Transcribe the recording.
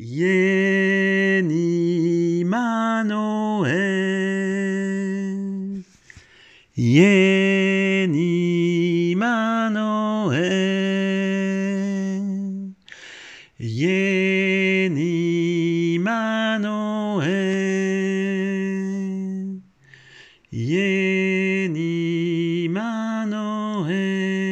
Yeni Manoel. Yeni Manoel. Yeni Manoel. Yeni Manoel.